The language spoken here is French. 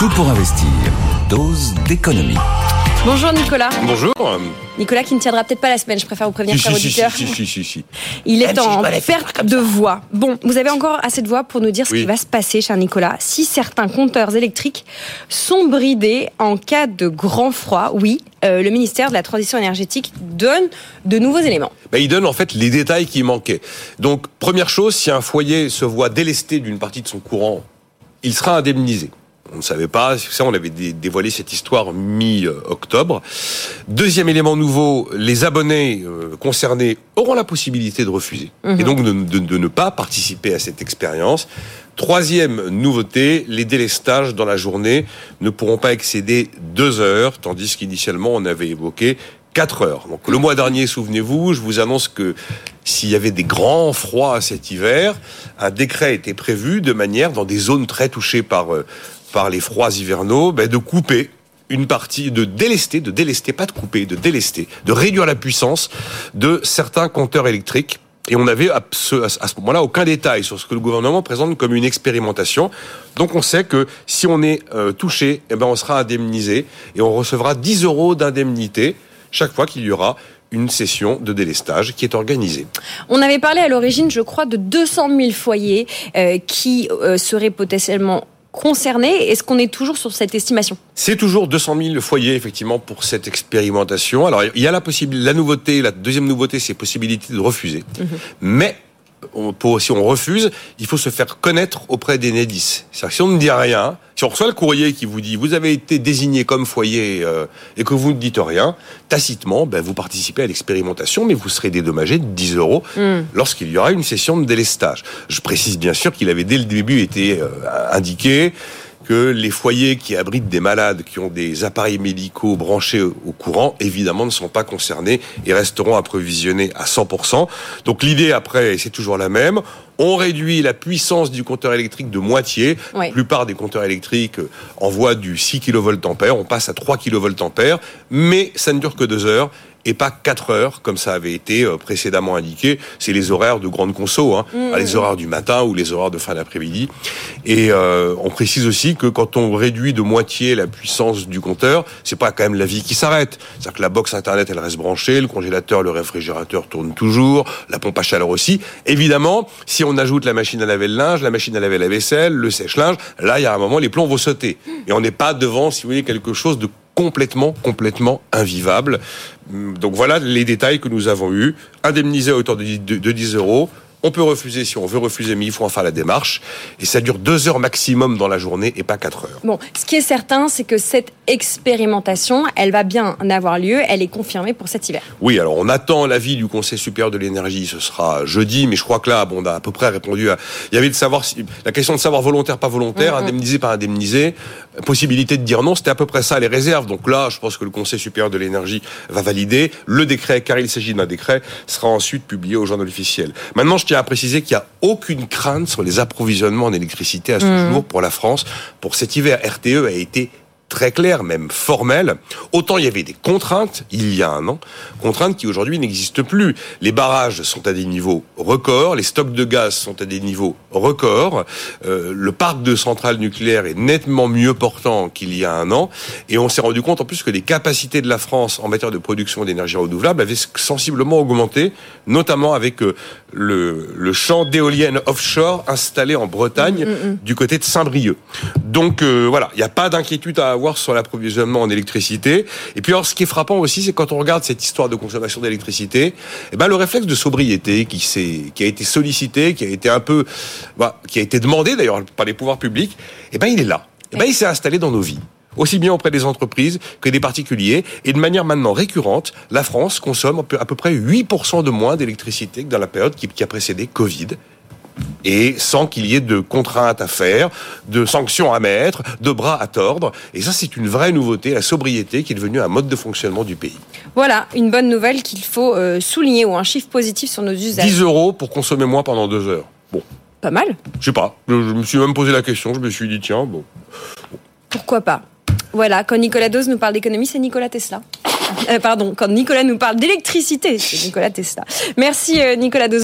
Tout pour investir. Dose d'économie. Bonjour Nicolas. Bonjour. Nicolas qui ne tiendra peut-être pas la semaine, je préfère vous prévenir, Si, cher si, auditeur. si, si, si, si. Il est Même en perte de voix. Bon, vous avez encore assez de voix pour nous dire ce Oui. qui va se passer, cher Nicolas. Si certains compteurs électriques sont bridés en cas de grand froid, oui, euh, le ministère de la Transition énergétique donne de nouveaux éléments. Bah, il donne en fait les détails qui manquaient. Donc, première chose, si un foyer se voit délesté d'une partie de son courant, il sera indemnisé. On ne savait pas, ça on avait dé- dévoilé cette histoire mi-octobre. Deuxième élément nouveau, les abonnés euh, concernés auront la possibilité de refuser et donc de, de- de ne pas participer à cette expérience. Troisième nouveauté, les délestages dans la journée ne pourront pas excéder deux heures, tandis qu'initialement on avait évoqué 4 heures. Donc le mois dernier, souvenez-vous, je vous annonce que s'il y avait des grands froids cet hiver, un décret était prévu de manière, dans des zones très touchées par, euh, par les froids hivernaux, ben, de couper une partie, de délester, de délester, pas de couper, de délester, de réduire la puissance de certains compteurs électriques. Et on n'avait à ce, moment-là aucun détail sur ce que le gouvernement présente comme une expérimentation. Donc on sait que si on est euh, touché, eh ben on sera indemnisé et on recevra 10 euros d'indemnité chaque fois qu'il y aura une session de délestage qui est organisée. On avait parlé à l'origine, je crois, de 200 000 foyers euh, qui euh, seraient potentiellement concernés. Est-ce qu'on est toujours sur cette estimation? C'est toujours 200 000 foyers effectivement pour cette expérimentation. Alors il y a la possibilité, la nouveauté, la deuxième nouveauté, c'est possibilité de refuser. Mais on- pour, si on refuse, il faut se faire connaître auprès des NEDIS. C'est-à-dire que si on ne dit rien, si on reçoit le courrier qui vous dit vous avez été désigné comme foyer euh, et que vous ne dites rien, tacitement, ben, vous participez à l'expérimentation, mais vous serez dédommagé de 10 euros lorsqu'il y aura une session de délestage. Je précise bien sûr qu'il avait dès le début été euh, indiqué que les foyers qui abritent des malades qui ont des appareils médicaux branchés au courant, évidemment, ne sont pas concernés et resteront approvisionnés à 100%. Donc l'idée après, c'est toujours la même. On réduit la puissance du compteur électrique de moitié. Oui. La plupart des compteurs électriques envoient du 6 kV ampère. On passe à 3 kV ampère. Mais ça ne dure que deux heures et pas 4 heures, comme ça avait été euh, précédemment indiqué. C'est les horaires de grande conso, hein, les horaires du matin ou les horaires de fin d'après-midi. Et euh, on précise aussi que quand on réduit de moitié la puissance du compteur, c'est pas quand même la vie qui s'arrête. C'est-à-dire que la box internet, elle reste branchée, le congélateur, le réfrigérateur tourne toujours, la pompe à chaleur aussi. Évidemment, si on ajoute la machine à laver le linge, la machine à laver la vaisselle, le sèche-linge, là, il y a un moment, les plombs vont sauter. Et on n'est pas devant, si vous voulez, quelque chose de complètement, complètement invivable. Donc voilà les détails que nous avons eus. Indemnisé à hauteur de 10 de- de 10 euros. On peut refuser si on veut refuser, mais il faut en faire la démarche. Et ça dure deux heures maximum dans la journée et pas quatre heures. Bon, ce qui est certain, c'est que cette expérimentation, elle va bien avoir lieu, elle est confirmée pour cet hiver. Oui, alors on attend l'avis du Conseil supérieur de l'énergie. Ce sera jeudi, mais je crois que là, bon, on a à peu près répondu à. Il y avait de savoir si la question de savoir volontaire, pas volontaire, indemnisé, pas indemnisé, possibilité de dire non. C'était à peu près ça les réserves. Donc là, je pense que le Conseil supérieur de l'énergie va valider le décret, car il s'agit d'un décret, sera ensuite publié au journal officiel. Maintenant, je tiens à préciser qu'il n'y a aucune crainte sur les approvisionnements en électricité à ce jour pour la France. Pour cet hiver, RTE a été très clair, même formel. Autant il y avait des contraintes il y a un an, contraintes qui aujourd'hui n'existent plus. Les barrages sont à des niveaux records, les stocks de gaz sont à des niveaux records, euh, le parc de centrales nucléaires est nettement mieux portant qu'il y a un an, et on s'est rendu compte en plus que les capacités de la France en matière de production d'énergie renouvelable avaient sensiblement augmenté, notamment avec euh, le, le champ d'éoliennes offshore installé en Bretagne du côté de Saint-Brieuc. Donc euh, voilà, il n'y a pas d'inquiétude à avoir sur l'approvisionnement en électricité. Et puis alors, ce qui est frappant aussi, c'est quand on regarde cette histoire de consommation d'électricité, eh ben le réflexe de sobriété qui s'est, qui a été sollicité, qui a été un peu, bah, qui a été demandé d'ailleurs par les pouvoirs publics, eh ben il est là. Eh ben il s'est installé dans nos vies aussi bien auprès des entreprises que des particuliers. Et de manière maintenant récurrente, la France consomme à peu- près 8% de moins d'électricité que dans la période qui, a précédé Covid. Et sans qu'il y ait de contraintes à faire, de sanctions à mettre, de bras à tordre. Et ça, c'est une vraie nouveauté, la sobriété qui est devenue un mode de fonctionnement du pays. Voilà, une bonne nouvelle qu'il faut euh, souligner ou un chiffre positif sur nos usages. 10 euros pour consommer moins pendant deux heures. Bon, Pas mal. je sais pas. Je me suis même posé la question. Je me suis dit, tiens, bon. Pourquoi pas? Voilà, quand Nicolas Dose nous parle d'économie, c'est Nicolas Tesla. Euh, pardon, quand Nicolas nous parle d'électricité, c'est Nicolas Tesla. Merci euh, Nicolas Dose.